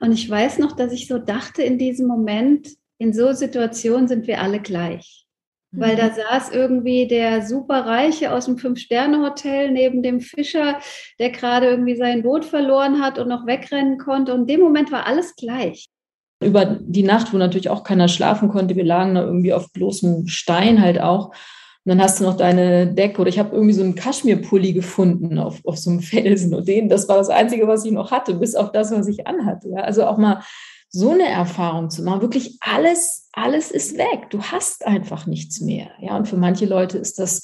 Und ich weiß noch, dass ich so dachte in diesem Moment, in so Situationen sind wir alle gleich. Mhm. Weil da mhm. saß irgendwie der Superreiche aus dem Fünf-Sterne-Hotel neben dem Fischer, der gerade irgendwie sein Boot verloren hat und noch wegrennen konnte. Und in dem Moment war alles gleich. Über die Nacht, wo natürlich auch keiner schlafen konnte, wir lagen da irgendwie auf bloßem Stein halt auch. Dann hast du noch deine Decke oder ich habe irgendwie so einen Kaschmirpulli gefunden auf, auf so einem Felsen und den, das war das Einzige, was ich noch hatte, bis auf das, was ich anhatte. Ja? Also auch mal so eine Erfahrung zu machen, wirklich alles, alles ist weg. Du hast einfach nichts mehr. Ja, und für manche Leute ist das,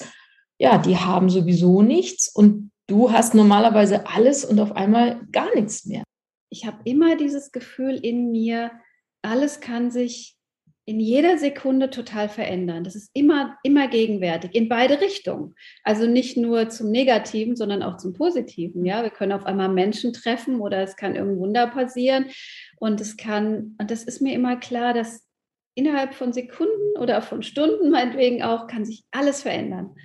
ja, die haben sowieso nichts und du hast normalerweise alles und auf einmal gar nichts mehr. Ich habe immer dieses Gefühl in mir, alles kann sich in jeder Sekunde total verändern. Das ist immer, immer gegenwärtig, in beide Richtungen. Also nicht nur zum Negativen, sondern auch zum Positiven. Ja, wir können auf einmal Menschen treffen oder es kann irgendein Wunder passieren. Und es kann, und das ist mir immer klar, dass innerhalb von Sekunden oder von Stunden meinetwegen auch, kann sich alles verändern.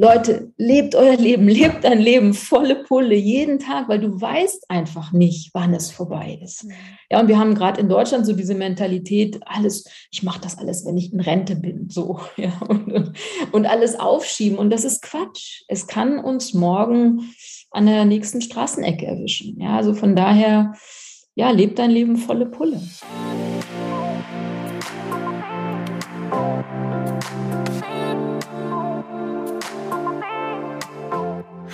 Leute, lebt euer Leben, lebt dein Leben volle Pulle jeden Tag, weil du weißt einfach nicht, wann es vorbei ist. Mhm. Ja, und wir haben gerade in Deutschland so diese Mentalität, alles, ich mache das alles, wenn ich in Rente bin, so, ja, und, und alles aufschieben. Und das ist Quatsch. Es kann uns morgen an der nächsten Straßenecke erwischen. Ja, also von daher, ja, lebt dein Leben volle Pulle.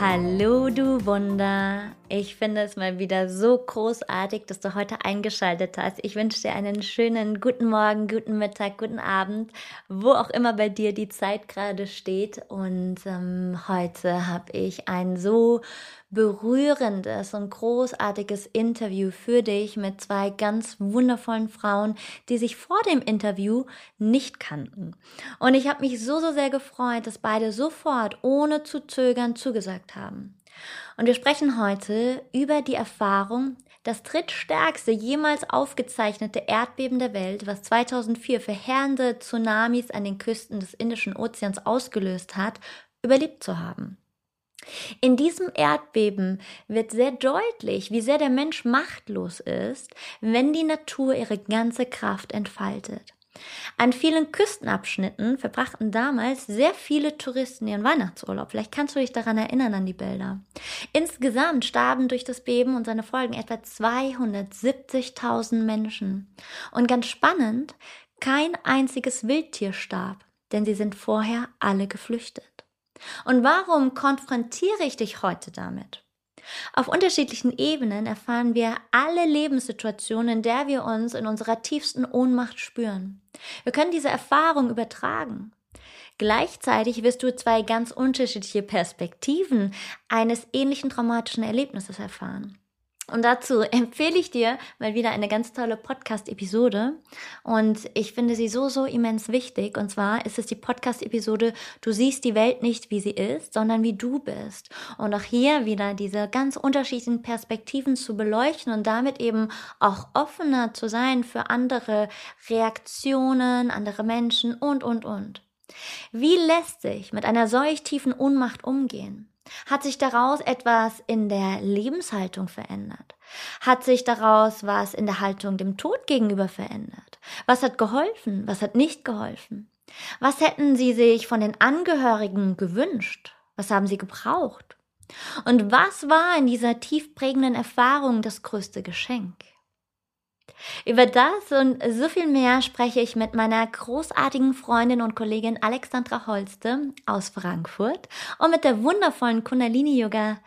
Hallo du Wunder. Ich finde es mal wieder so großartig, dass du heute eingeschaltet hast. Ich wünsche dir einen schönen guten Morgen, guten Mittag, guten Abend, wo auch immer bei dir die Zeit gerade steht. Und ähm, heute habe ich ein so berührendes und großartiges Interview für dich mit zwei ganz wundervollen Frauen, die sich vor dem Interview nicht kannten. Und ich habe mich so, so sehr gefreut, dass beide sofort, ohne zu zögern, zugesagt haben. Und wir sprechen heute über die Erfahrung, das drittstärkste jemals aufgezeichnete Erdbeben der Welt, was 2004 verheerende Tsunamis an den Küsten des Indischen Ozeans ausgelöst hat, überlebt zu haben. In diesem Erdbeben wird sehr deutlich, wie sehr der Mensch machtlos ist, wenn die Natur ihre ganze Kraft entfaltet. An vielen Küstenabschnitten verbrachten damals sehr viele Touristen ihren Weihnachtsurlaub. Vielleicht kannst du dich daran erinnern an die Bilder. Insgesamt starben durch das Beben und seine Folgen etwa 270.000 Menschen. Und ganz spannend, kein einziges Wildtier starb, denn sie sind vorher alle geflüchtet. Und warum konfrontiere ich dich heute damit? Auf unterschiedlichen Ebenen erfahren wir alle Lebenssituationen, in der wir uns in unserer tiefsten Ohnmacht spüren. Wir können diese Erfahrung übertragen. Gleichzeitig wirst du zwei ganz unterschiedliche Perspektiven eines ähnlichen traumatischen Erlebnisses erfahren. Und dazu empfehle ich dir mal wieder eine ganz tolle Podcast-Episode. Und ich finde sie so, so immens wichtig. Und zwar ist es die Podcast-Episode Du siehst die Welt nicht, wie sie ist, sondern wie du bist. Und auch hier wieder diese ganz unterschiedlichen Perspektiven zu beleuchten und damit eben auch offener zu sein für andere Reaktionen, andere Menschen und, und, und. Wie lässt sich mit einer solch tiefen Ohnmacht umgehen? Hat sich daraus etwas in der Lebenshaltung verändert? Hat sich daraus was in der Haltung dem Tod gegenüber verändert? Was hat geholfen? Was hat nicht geholfen? Was hätten Sie sich von den Angehörigen gewünscht? Was haben Sie gebraucht? Und was war in dieser tiefprägenden Erfahrung das größte Geschenk? Über das und so viel mehr spreche ich mit meiner großartigen Freundin und Kollegin Alexandra Holste aus Frankfurt und mit der wundervollen Kundalini Yoga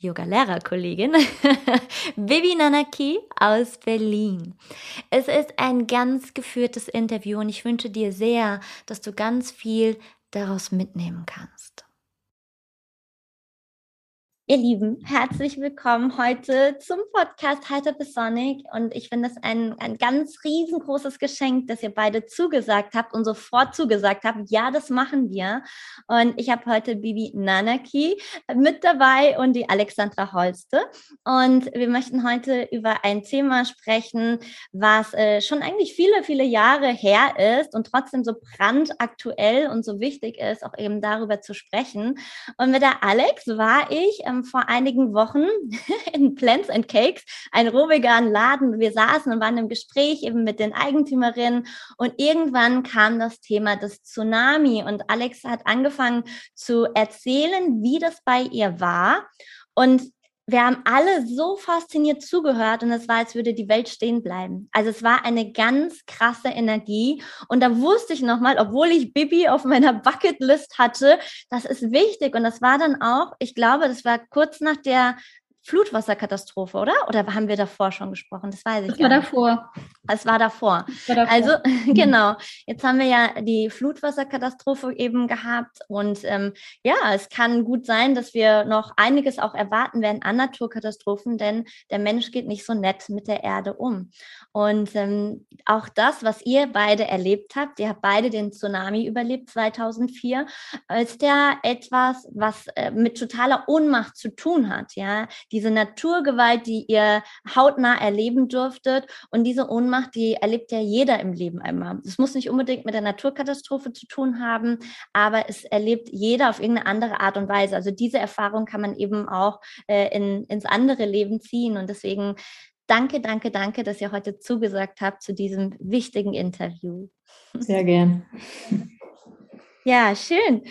Yoga-Lehrerkollegin Bibi Nanaki aus Berlin. Es ist ein ganz geführtes Interview und ich wünsche dir sehr, dass du ganz viel daraus mitnehmen kannst. Ihr Lieben, herzlich willkommen heute zum Podcast Heiter bis Sonic. Und ich finde es ein, ein ganz riesengroßes Geschenk, dass ihr beide zugesagt habt und sofort zugesagt habt. Ja, das machen wir. Und ich habe heute Bibi Nanaki mit dabei und die Alexandra Holste. Und wir möchten heute über ein Thema sprechen, was äh, schon eigentlich viele, viele Jahre her ist und trotzdem so brandaktuell und so wichtig ist, auch eben darüber zu sprechen. Und mit der Alex war ich ähm, vor einigen Wochen in Plants and Cakes, ein rohveganen Laden. Wir saßen und waren im Gespräch eben mit den Eigentümerinnen und irgendwann kam das Thema des Tsunami und Alex hat angefangen zu erzählen, wie das bei ihr war. Und wir haben alle so fasziniert zugehört und es war, als würde die Welt stehen bleiben. Also es war eine ganz krasse Energie und da wusste ich nochmal, obwohl ich Bibi auf meiner Bucketlist hatte, das ist wichtig und das war dann auch, ich glaube, das war kurz nach der Flutwasserkatastrophe, oder? Oder haben wir davor schon gesprochen? Das weiß ich das war nicht. davor. Es war davor. war davor. Also mhm. genau. Jetzt haben wir ja die Flutwasserkatastrophe eben gehabt und ähm, ja, es kann gut sein, dass wir noch einiges auch erwarten werden an Naturkatastrophen, denn der Mensch geht nicht so nett mit der Erde um. Und ähm, auch das, was ihr beide erlebt habt, ihr habt beide den Tsunami überlebt 2004, ist ja etwas, was äh, mit totaler Ohnmacht zu tun hat. Ja, diese Naturgewalt, die ihr hautnah erleben durftet und diese Ohnmacht, die erlebt ja jeder im Leben einmal. Das muss nicht unbedingt mit der Naturkatastrophe zu tun haben, aber es erlebt jeder auf irgendeine andere Art und Weise. Also diese Erfahrung kann man eben auch äh, in, ins andere Leben ziehen und deswegen Danke, danke, danke, dass ihr heute zugesagt habt zu diesem wichtigen Interview. Sehr gern. Ja, schön.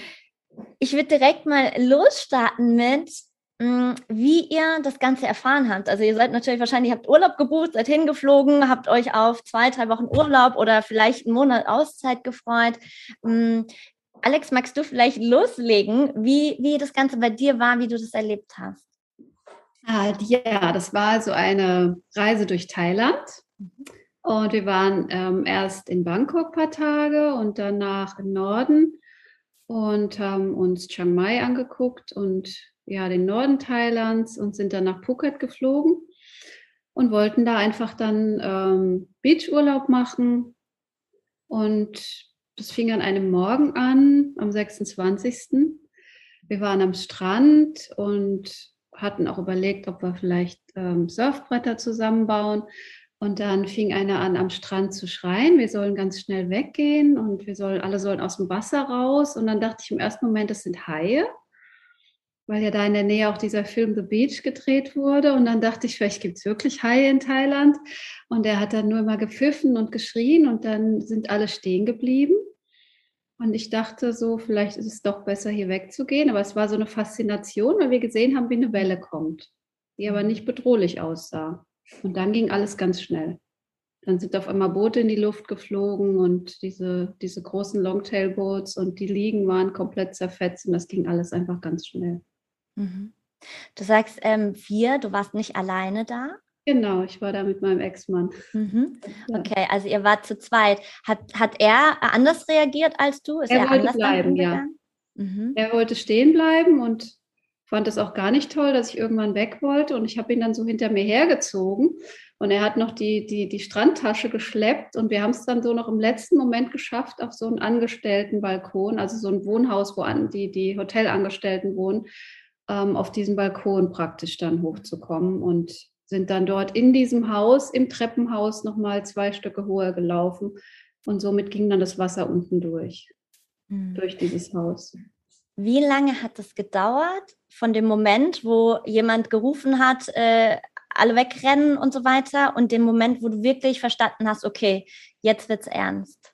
Ich würde direkt mal losstarten mit, wie ihr das Ganze erfahren habt. Also ihr seid natürlich wahrscheinlich, habt Urlaub gebucht, seid hingeflogen, habt euch auf zwei, drei Wochen Urlaub oder vielleicht einen Monat Auszeit gefreut. Mm, Alex, magst du vielleicht loslegen, wie, wie das Ganze bei dir war, wie du das erlebt hast? Ah, ja, das war so eine Reise durch Thailand. Und wir waren ähm, erst in Bangkok ein paar Tage und danach im Norden und haben uns Chiang Mai angeguckt und ja, den Norden Thailands und sind dann nach Phuket geflogen und wollten da einfach dann ähm, Beachurlaub machen. Und das fing an einem Morgen an, am 26. Wir waren am Strand und hatten auch überlegt, ob wir vielleicht ähm, Surfbretter zusammenbauen. Und dann fing einer an, am Strand zu schreien, wir sollen ganz schnell weggehen und wir sollen, alle sollen aus dem Wasser raus. Und dann dachte ich im ersten Moment, das sind Haie, weil ja da in der Nähe auch dieser Film The Beach gedreht wurde. Und dann dachte ich, vielleicht gibt es wirklich Haie in Thailand. Und er hat dann nur immer gepfiffen und geschrien und dann sind alle stehen geblieben. Und ich dachte so, vielleicht ist es doch besser, hier wegzugehen. Aber es war so eine Faszination, weil wir gesehen haben, wie eine Welle kommt, die aber nicht bedrohlich aussah. Und dann ging alles ganz schnell. Dann sind auf einmal Boote in die Luft geflogen und diese, diese großen Longtail-Boats und die Liegen waren komplett zerfetzt und das ging alles einfach ganz schnell. Mhm. Du sagst ähm, wir, du warst nicht alleine da? Genau, ich war da mit meinem Ex-Mann. Mhm. Okay, also ihr wart zu zweit. Hat, hat er anders reagiert als du? Ist er, er wollte bleiben, ja. Mhm. Er wollte stehen bleiben und fand es auch gar nicht toll, dass ich irgendwann weg wollte. Und ich habe ihn dann so hinter mir hergezogen. Und er hat noch die, die, die Strandtasche geschleppt. Und wir haben es dann so noch im letzten Moment geschafft, auf so einen Angestelltenbalkon, also so ein Wohnhaus, wo an, die, die Hotelangestellten wohnen, ähm, auf diesen Balkon praktisch dann hochzukommen. Und sind dann dort in diesem Haus, im Treppenhaus nochmal zwei Stücke höher gelaufen. Und somit ging dann das Wasser unten durch, mhm. durch dieses Haus. Wie lange hat es gedauert von dem Moment, wo jemand gerufen hat, äh, alle wegrennen und so weiter, und dem Moment, wo du wirklich verstanden hast, okay, jetzt wird es ernst?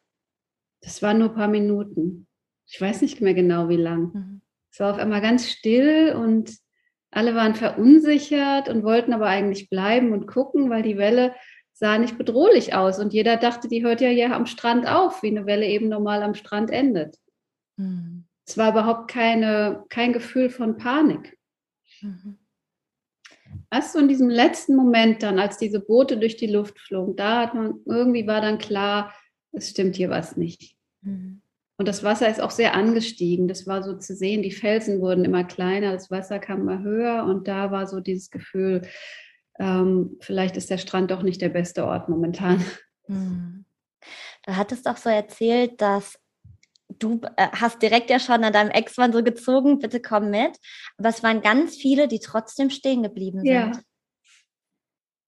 Das waren nur ein paar Minuten. Ich weiß nicht mehr genau, wie lang. Mhm. Es war auf einmal ganz still und alle waren verunsichert und wollten aber eigentlich bleiben und gucken, weil die Welle sah nicht bedrohlich aus. Und jeder dachte, die hört ja hier am Strand auf, wie eine Welle eben normal am Strand endet. Mhm. Es war überhaupt keine, kein Gefühl von Panik. Mhm. Erst so in diesem letzten Moment dann, als diese Boote durch die Luft flogen, da hat man, irgendwie war dann klar, es stimmt hier was nicht. Mhm. Und das Wasser ist auch sehr angestiegen. Das war so zu sehen, die Felsen wurden immer kleiner, das Wasser kam immer höher und da war so dieses Gefühl, ähm, vielleicht ist der Strand doch nicht der beste Ort momentan. Hm. Du hattest auch so erzählt, dass du äh, hast direkt ja schon an deinem Ex-Mann so gezogen, bitte komm mit. Aber es waren ganz viele, die trotzdem stehen geblieben sind. Ja.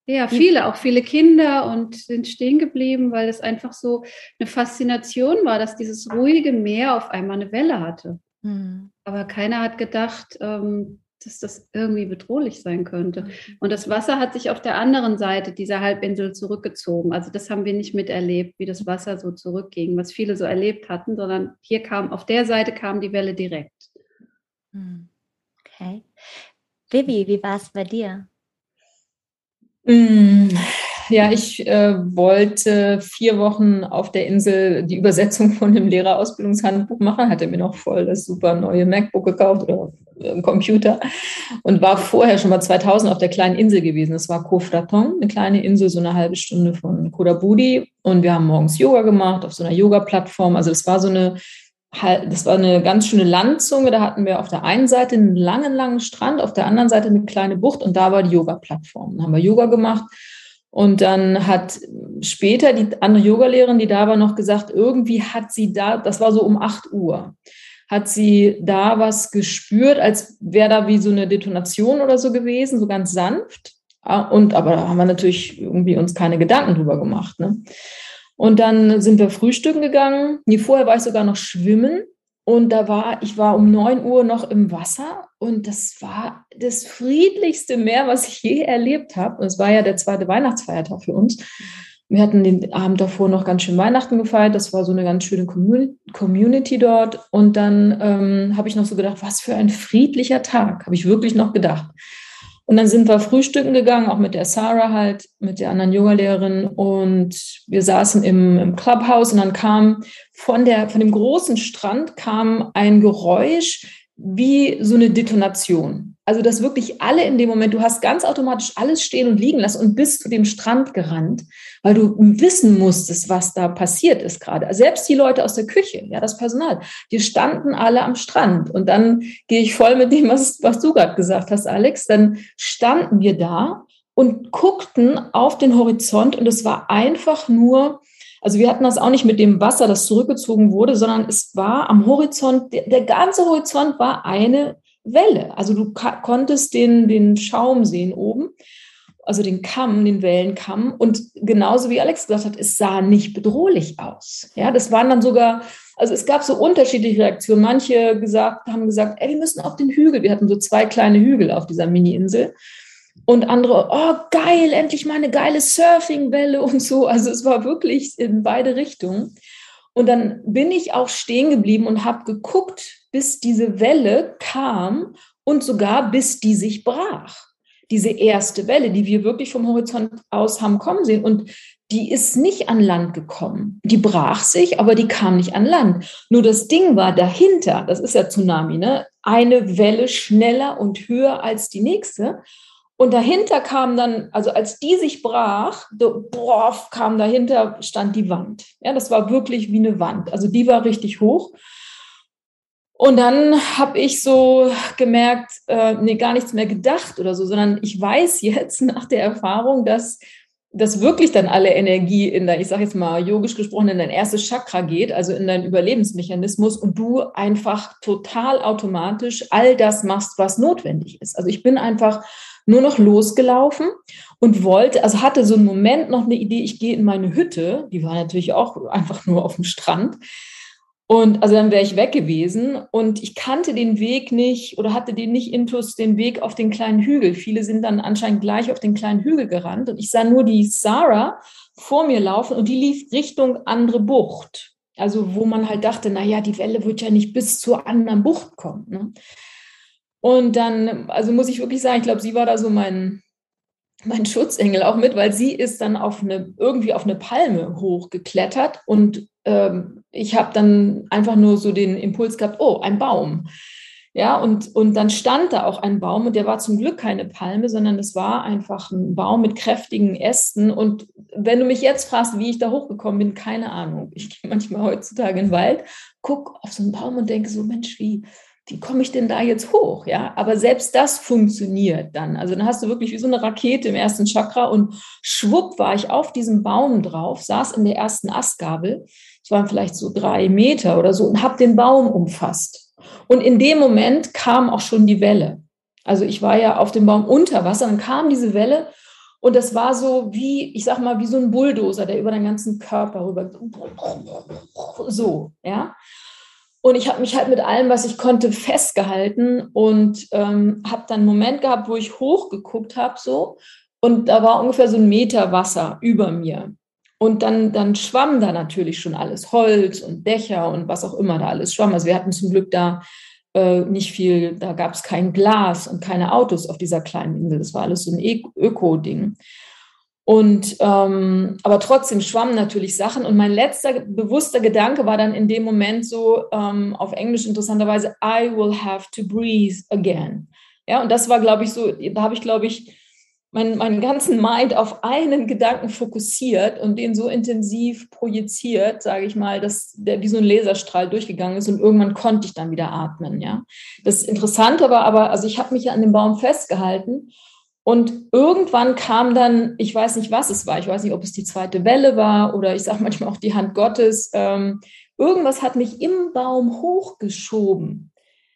Ja, viele, auch viele Kinder und sind stehen geblieben, weil es einfach so eine Faszination war, dass dieses ruhige Meer auf einmal eine Welle hatte. Mhm. Aber keiner hat gedacht, ähm, dass das irgendwie bedrohlich sein könnte. Mhm. Und das Wasser hat sich auf der anderen Seite dieser Halbinsel zurückgezogen. Also das haben wir nicht miterlebt, wie das Wasser so zurückging, was viele so erlebt hatten, sondern hier kam, auf der Seite kam die Welle direkt. Mhm. Okay. Vivi, wie war es bei dir? Mm, ja, ich äh, wollte vier Wochen auf der Insel die Übersetzung von dem Lehrerausbildungshandbuch machen, hatte mir noch voll das super neue MacBook gekauft oder äh, Computer und war vorher schon mal 2000 auf der kleinen Insel gewesen. Das war Kofraton, eine kleine Insel, so eine halbe Stunde von Kodabudi und wir haben morgens Yoga gemacht auf so einer Yoga-Plattform. Also es war so eine das war eine ganz schöne Landzunge. Da hatten wir auf der einen Seite einen langen, langen Strand, auf der anderen Seite eine kleine Bucht und da war die Yoga-Plattform. Dann haben wir Yoga gemacht und dann hat später die andere Yogalehrerin, die da war, noch gesagt, irgendwie hat sie da, das war so um 8 Uhr, hat sie da was gespürt, als wäre da wie so eine Detonation oder so gewesen, so ganz sanft. Ah, und aber da haben wir natürlich irgendwie uns keine Gedanken drüber gemacht. Ne? Und dann sind wir frühstücken gegangen. Nee, vorher war ich sogar noch schwimmen. Und da war, ich war um 9 Uhr noch im Wasser und das war das friedlichste Meer, was ich je erlebt habe. Und es war ja der zweite Weihnachtsfeiertag für uns. Wir hatten den Abend davor noch ganz schön Weihnachten gefeiert. Das war so eine ganz schöne Community dort. Und dann ähm, habe ich noch so gedacht, was für ein friedlicher Tag, habe ich wirklich noch gedacht. Und dann sind wir frühstücken gegangen, auch mit der Sarah halt, mit der anderen Yogalehrerin. Und wir saßen im, im Clubhouse und dann kam von, der, von dem großen Strand kam ein Geräusch wie so eine Detonation. Also, dass wirklich alle in dem Moment, du hast ganz automatisch alles stehen und liegen lassen und bist zu dem Strand gerannt, weil du wissen musstest, was da passiert ist gerade. Selbst die Leute aus der Küche, ja, das Personal, die standen alle am Strand. Und dann gehe ich voll mit dem, was, was du gerade gesagt hast, Alex. Dann standen wir da und guckten auf den Horizont und es war einfach nur, also wir hatten das auch nicht mit dem Wasser, das zurückgezogen wurde, sondern es war am Horizont, der ganze Horizont war eine Welle. Also du konntest den, den Schaum sehen oben, also den Kamm, den Wellenkamm. Und genauso wie Alex gesagt hat, es sah nicht bedrohlich aus. Ja, das waren dann sogar, also es gab so unterschiedliche Reaktionen. Manche gesagt, haben gesagt, ey, wir müssen auf den Hügel. Wir hatten so zwei kleine Hügel auf dieser Mini-Insel. Und andere, oh geil, endlich mal eine geile Surfingwelle und so. Also es war wirklich in beide Richtungen. Und dann bin ich auch stehen geblieben und habe geguckt, bis diese Welle kam und sogar bis die sich brach. Diese erste Welle, die wir wirklich vom Horizont aus haben kommen sehen. Und die ist nicht an Land gekommen. Die brach sich, aber die kam nicht an Land. Nur das Ding war dahinter, das ist ja Tsunami, ne? Eine Welle schneller und höher als die nächste. Und dahinter kam dann, also als die sich brach, boah, kam dahinter, stand die Wand. Ja, das war wirklich wie eine Wand. Also die war richtig hoch. Und dann habe ich so gemerkt, äh, nee, gar nichts mehr gedacht oder so, sondern ich weiß jetzt nach der Erfahrung, dass dass wirklich dann alle Energie in dein, ich sage jetzt mal yogisch gesprochen, in dein erstes Chakra geht, also in deinen Überlebensmechanismus und du einfach total automatisch all das machst, was notwendig ist. Also ich bin einfach nur noch losgelaufen und wollte, also hatte so einen Moment noch eine Idee, ich gehe in meine Hütte, die war natürlich auch einfach nur auf dem Strand. Und also dann wäre ich weg gewesen und ich kannte den Weg nicht oder hatte den nicht intus, den Weg auf den kleinen Hügel. Viele sind dann anscheinend gleich auf den kleinen Hügel gerannt und ich sah nur die Sarah vor mir laufen und die lief Richtung andere Bucht. Also wo man halt dachte, na ja, die Welle wird ja nicht bis zur anderen Bucht kommen. Ne? Und dann, also muss ich wirklich sagen, ich glaube, sie war da so mein, mein Schutzengel auch mit, weil sie ist dann auf eine, irgendwie auf eine Palme hochgeklettert und ähm, ich habe dann einfach nur so den Impuls gehabt, oh, ein Baum. Ja, und, und dann stand da auch ein Baum und der war zum Glück keine Palme, sondern es war einfach ein Baum mit kräftigen Ästen. Und wenn du mich jetzt fragst, wie ich da hochgekommen bin, keine Ahnung. Ich gehe manchmal heutzutage in den Wald, gucke auf so einen Baum und denke so, Mensch, wie, wie komme ich denn da jetzt hoch? Ja, aber selbst das funktioniert dann. Also dann hast du wirklich wie so eine Rakete im ersten Chakra und schwupp war ich auf diesem Baum drauf, saß in der ersten Astgabel. Es waren vielleicht so drei Meter oder so und habe den Baum umfasst. Und in dem Moment kam auch schon die Welle. Also ich war ja auf dem Baum unter Wasser, dann kam diese Welle und das war so wie, ich sag mal, wie so ein Bulldozer, der über den ganzen Körper rüber, so, ja. Und ich habe mich halt mit allem, was ich konnte, festgehalten und ähm, habe dann einen Moment gehabt, wo ich hochgeguckt habe, so. Und da war ungefähr so ein Meter Wasser über mir. Und dann, dann schwamm da natürlich schon alles, Holz und Dächer und was auch immer da alles schwamm. Also wir hatten zum Glück da äh, nicht viel, da gab es kein Glas und keine Autos auf dieser kleinen Insel. Das war alles so ein Öko-Ding. Und ähm, aber trotzdem schwammen natürlich Sachen. Und mein letzter bewusster Gedanke war dann in dem Moment so ähm, auf Englisch interessanterweise, I will have to breathe again. Ja, und das war, glaube ich, so, da habe ich, glaube ich, meinen, ganzen Mind auf einen Gedanken fokussiert und den so intensiv projiziert, sage ich mal, dass der wie so ein Laserstrahl durchgegangen ist und irgendwann konnte ich dann wieder atmen. Ja, das Interessante war aber, also ich habe mich an dem Baum festgehalten und irgendwann kam dann, ich weiß nicht, was es war, ich weiß nicht, ob es die zweite Welle war oder ich sage manchmal auch die Hand Gottes, ähm, irgendwas hat mich im Baum hochgeschoben,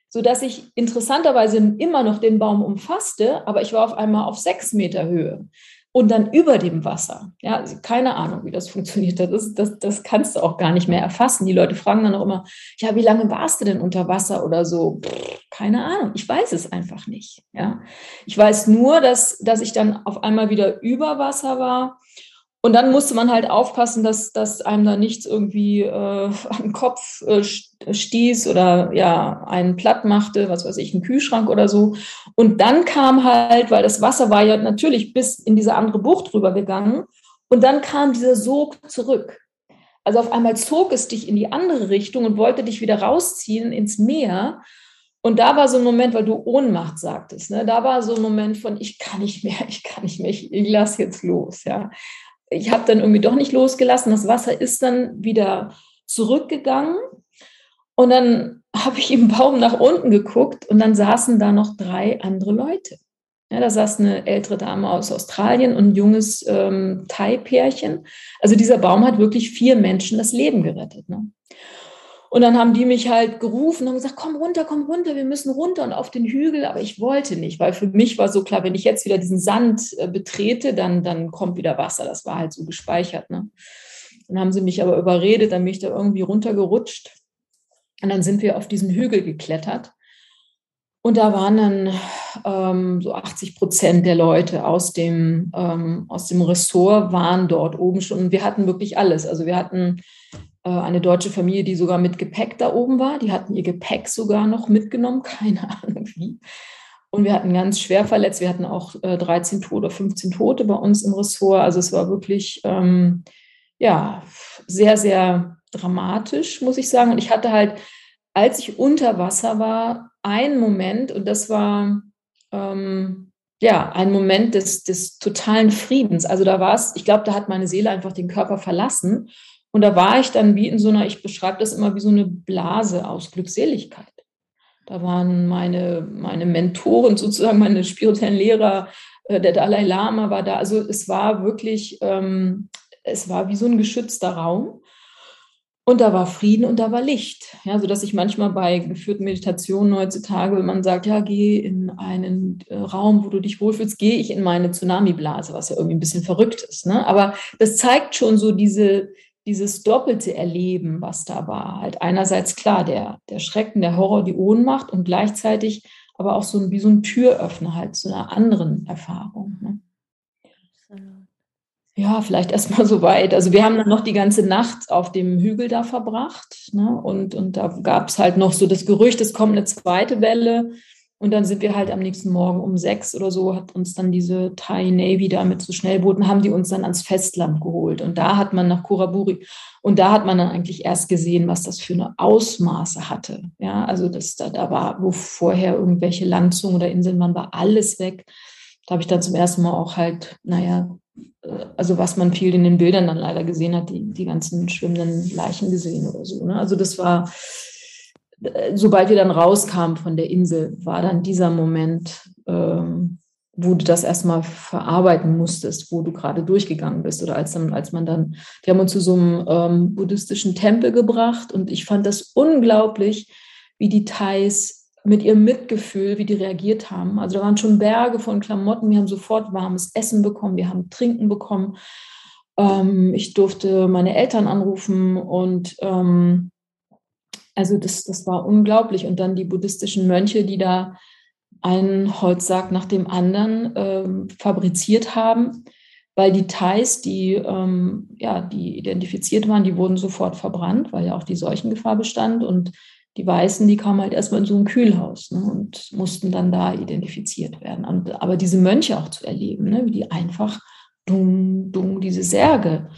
sodass ich interessanterweise immer noch den Baum umfasste, aber ich war auf einmal auf sechs Meter Höhe und dann über dem Wasser. Ja, also keine Ahnung, wie das funktioniert. Das, das, das kannst du auch gar nicht mehr erfassen. Die Leute fragen dann auch immer, ja, wie lange warst du denn unter Wasser oder so? Pff, keine Ahnung. Ich weiß es einfach nicht. Ja, ich weiß nur, dass, dass ich dann auf einmal wieder über Wasser war und dann musste man halt aufpassen, dass, dass einem da nichts irgendwie äh, den Kopf äh, stieß oder ja, einen platt machte, was weiß ich, einen Kühlschrank oder so. Und dann kam halt, weil das Wasser war ja natürlich bis in diese andere Bucht rübergegangen, und dann kam dieser Sog zurück. Also auf einmal zog es dich in die andere Richtung und wollte dich wieder rausziehen ins Meer. Und da war so ein Moment, weil du Ohnmacht sagtest, ne? da war so ein Moment von, ich kann nicht mehr, ich kann nicht mehr, ich, ich lass jetzt los. Ja ich habe dann irgendwie doch nicht losgelassen. Das Wasser ist dann wieder zurückgegangen. Und dann habe ich im Baum nach unten geguckt und dann saßen da noch drei andere Leute. Ja, da saß eine ältere Dame aus Australien und ein junges ähm, Thai-Pärchen. Also dieser Baum hat wirklich vier Menschen das Leben gerettet. Ne? Und dann haben die mich halt gerufen und gesagt, komm runter, komm runter, wir müssen runter und auf den Hügel. Aber ich wollte nicht, weil für mich war so klar, wenn ich jetzt wieder diesen Sand äh, betrete, dann, dann kommt wieder Wasser. Das war halt so gespeichert. Ne? Dann haben sie mich aber überredet, dann bin ich da irgendwie runtergerutscht. Und dann sind wir auf diesen Hügel geklettert. Und da waren dann ähm, so 80 Prozent der Leute aus dem, ähm, aus dem Ressort waren dort oben schon. Und wir hatten wirklich alles. Also wir hatten eine deutsche Familie, die sogar mit Gepäck da oben war. Die hatten ihr Gepäck sogar noch mitgenommen, keine Ahnung wie. Und wir hatten ganz schwer verletzt. Wir hatten auch äh, 13 Tote oder 15 Tote bei uns im Ressort. Also es war wirklich, ähm, ja, sehr, sehr dramatisch, muss ich sagen. Und ich hatte halt, als ich unter Wasser war, einen Moment, und das war, ähm, ja, ein Moment des, des totalen Friedens. Also da war es, ich glaube, da hat meine Seele einfach den Körper verlassen. Und da war ich dann wie in so einer, ich beschreibe das immer wie so eine Blase aus Glückseligkeit. Da waren meine, meine Mentoren, sozusagen meine spirituellen Lehrer, äh, der Dalai Lama war da. Also es war wirklich, ähm, es war wie so ein geschützter Raum. Und da war Frieden und da war Licht. Ja, so dass ich manchmal bei geführten Meditationen heutzutage, wenn man sagt, ja, geh in einen äh, Raum, wo du dich wohlfühlst, gehe ich in meine Tsunami-Blase, was ja irgendwie ein bisschen verrückt ist. Ne? Aber das zeigt schon so diese, dieses doppelte Erleben, was da war. Halt einerseits klar, der, der Schrecken, der Horror, die Ohnmacht und gleichzeitig aber auch so ein, wie so ein Türöffner halt zu einer anderen Erfahrung. Ne? Ja, vielleicht erstmal so weit. Also wir haben dann noch die ganze Nacht auf dem Hügel da verbracht. Ne? Und, und da gab es halt noch so das Gerücht, es kommt eine zweite Welle. Und dann sind wir halt am nächsten Morgen um sechs oder so, hat uns dann diese Thai Navy da mit so Schnellbooten, haben die uns dann ans Festland geholt. Und da hat man nach Kuraburi, und da hat man dann eigentlich erst gesehen, was das für eine Ausmaße hatte. Ja, also das da, da war, wo vorher irgendwelche Landzungen oder Inseln waren, war alles weg. Da habe ich dann zum ersten Mal auch halt, naja, äh, also was man viel in den Bildern dann leider gesehen hat, die, die ganzen schwimmenden Leichen gesehen oder so. Ne? Also das war, sobald wir dann rauskamen von der Insel, war dann dieser Moment, ähm, wo du das erstmal verarbeiten musstest, wo du gerade durchgegangen bist. Oder als, dann, als man dann, die haben uns zu so einem ähm, buddhistischen Tempel gebracht und ich fand das unglaublich, wie die Thais mit ihrem Mitgefühl, wie die reagiert haben. Also da waren schon Berge von Klamotten, wir haben sofort warmes Essen bekommen, wir haben Trinken bekommen. Ähm, ich durfte meine Eltern anrufen und ähm, also das, das war unglaublich. Und dann die buddhistischen Mönche, die da einen Holzsack nach dem anderen ähm, fabriziert haben, weil die Thais, die, ähm, ja, die identifiziert waren, die wurden sofort verbrannt, weil ja auch die Seuchengefahr bestand. Und die Weißen, die kamen halt erstmal in so ein Kühlhaus ne, und mussten dann da identifiziert werden. Und, aber diese Mönche auch zu erleben, ne, wie die einfach dung, dung, diese Särge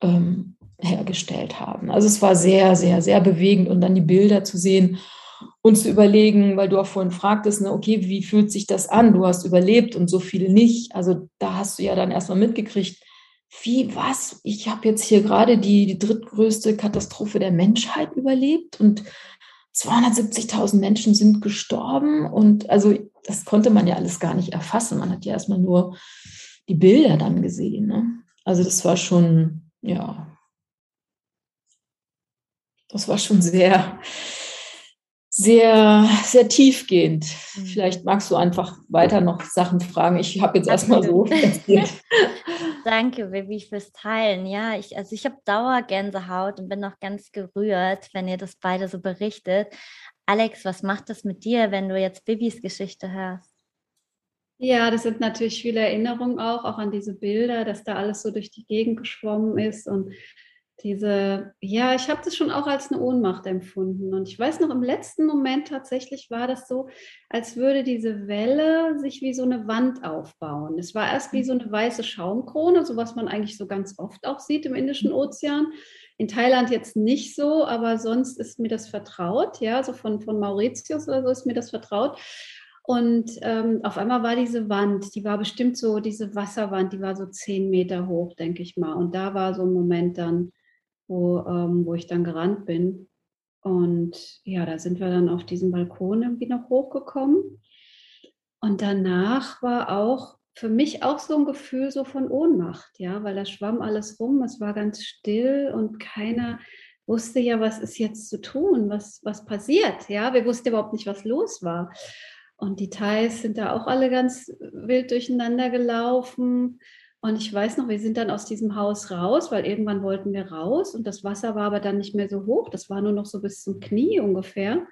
ähm, hergestellt haben. Also es war sehr, sehr, sehr bewegend und dann die Bilder zu sehen und zu überlegen, weil du auch vorhin fragtest, ne, okay, wie fühlt sich das an? Du hast überlebt und so viele nicht. Also da hast du ja dann erstmal mitgekriegt, wie was? Ich habe jetzt hier gerade die, die drittgrößte Katastrophe der Menschheit überlebt und 270.000 Menschen sind gestorben und also das konnte man ja alles gar nicht erfassen. Man hat ja erstmal nur die Bilder dann gesehen. Ne? Also das war schon, ja, das war schon sehr, sehr, sehr tiefgehend. Mhm. Vielleicht magst du einfach weiter noch Sachen fragen. Ich habe jetzt erstmal so. Danke, Baby, fürs Teilen. Ja, ich, also ich habe Dauergänsehaut und bin noch ganz gerührt, wenn ihr das beide so berichtet. Alex, was macht das mit dir, wenn du jetzt Bibis Geschichte hörst? Ja, das sind natürlich viele Erinnerungen auch, auch an diese Bilder, dass da alles so durch die Gegend geschwommen ist und diese, ja, ich habe das schon auch als eine Ohnmacht empfunden. Und ich weiß noch, im letzten Moment tatsächlich war das so, als würde diese Welle sich wie so eine Wand aufbauen. Es war erst wie so eine weiße Schaumkrone, so was man eigentlich so ganz oft auch sieht im Indischen Ozean. In Thailand jetzt nicht so, aber sonst ist mir das vertraut. Ja, so von, von Mauritius oder so ist mir das vertraut. Und ähm, auf einmal war diese Wand, die war bestimmt so, diese Wasserwand, die war so zehn Meter hoch, denke ich mal. Und da war so ein Moment dann, wo, ähm, wo ich dann gerannt bin. Und ja, da sind wir dann auf diesem Balkon irgendwie noch hochgekommen. Und danach war auch für mich auch so ein Gefühl so von Ohnmacht, ja, weil da schwamm alles rum, es war ganz still und keiner wusste ja, was ist jetzt zu tun, was, was passiert, ja, wir wussten überhaupt nicht, was los war. Und die Thais sind da auch alle ganz wild durcheinander gelaufen. Und ich weiß noch, wir sind dann aus diesem Haus raus, weil irgendwann wollten wir raus und das Wasser war aber dann nicht mehr so hoch. Das war nur noch so bis zum Knie ungefähr.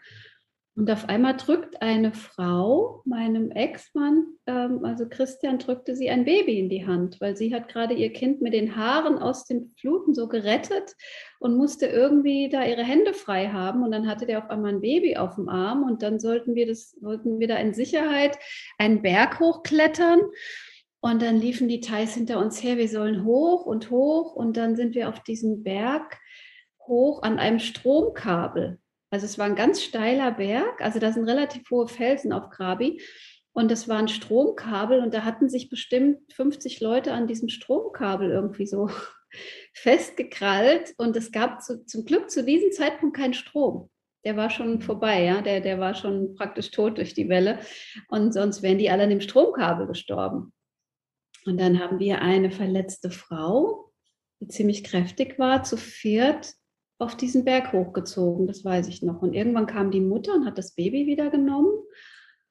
Und auf einmal drückt eine Frau meinem Ex-Mann, ähm, also Christian, drückte sie ein Baby in die Hand, weil sie hat gerade ihr Kind mit den Haaren aus den Fluten so gerettet und musste irgendwie da ihre Hände frei haben. Und dann hatte der auf einmal ein Baby auf dem Arm und dann sollten wir das, wollten wir da in Sicherheit einen Berg hochklettern. Und dann liefen die Thais hinter uns her, wir sollen hoch und hoch. Und dann sind wir auf diesem Berg hoch an einem Stromkabel. Also es war ein ganz steiler Berg, also da sind relativ hohe Felsen auf Krabi. Und das war ein Stromkabel und da hatten sich bestimmt 50 Leute an diesem Stromkabel irgendwie so festgekrallt. Und es gab zu, zum Glück zu diesem Zeitpunkt keinen Strom. Der war schon vorbei, ja, der, der war schon praktisch tot durch die Welle. Und sonst wären die alle an dem Stromkabel gestorben. Und dann haben wir eine verletzte Frau, die ziemlich kräftig war, zu viert auf diesen Berg hochgezogen, das weiß ich noch. Und irgendwann kam die Mutter und hat das Baby wieder genommen.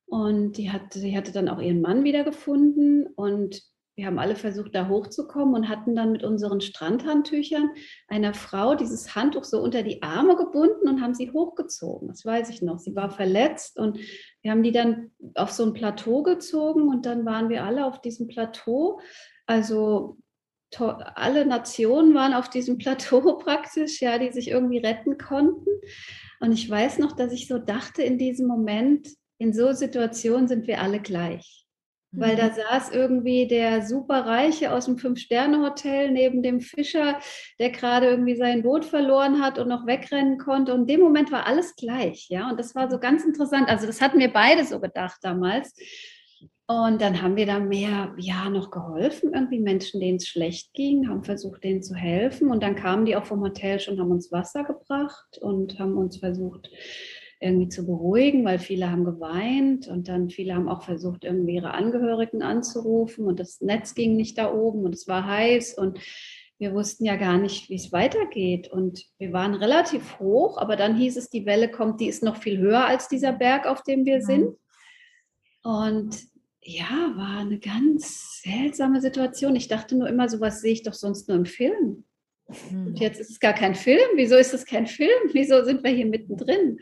Und die hat, sie hatte dann auch ihren Mann wieder gefunden. Und wir haben alle versucht, da hochzukommen und hatten dann mit unseren Strandhandtüchern einer Frau dieses Handtuch so unter die Arme gebunden und haben sie hochgezogen. Das weiß ich noch. Sie war verletzt und wir haben die dann auf so ein Plateau gezogen und dann waren wir alle auf diesem Plateau. Also alle Nationen waren auf diesem Plateau praktisch, ja, die sich irgendwie retten konnten. Und ich weiß noch, dass ich so dachte in diesem Moment, in so Situationen sind wir alle gleich. Weil da mhm. saß irgendwie der Superreiche aus dem Fünf-Sterne-Hotel neben dem Fischer, der gerade irgendwie sein Boot verloren hat und noch wegrennen konnte. Und in dem Moment war alles gleich, ja. Und das war so ganz interessant. Also das hatten wir beide so gedacht damals. Und dann haben wir da mehr, ja, noch geholfen, irgendwie Menschen, denen es schlecht ging, haben versucht, denen zu helfen. Und dann kamen die auch vom Hotel schon, haben uns Wasser gebracht und haben uns versucht, irgendwie zu beruhigen, weil viele haben geweint und dann viele haben auch versucht, irgendwie ihre Angehörigen anzurufen und das Netz ging nicht da oben und es war heiß und wir wussten ja gar nicht, wie es weitergeht. Und wir waren relativ hoch, aber dann hieß es, die Welle kommt, die ist noch viel höher als dieser Berg, auf dem wir sind. Und ja, war eine ganz seltsame Situation. Ich dachte nur immer, sowas sehe ich doch sonst nur im Film. Und hm. jetzt ist es gar kein Film. Wieso ist es kein Film? Wieso sind wir hier mittendrin?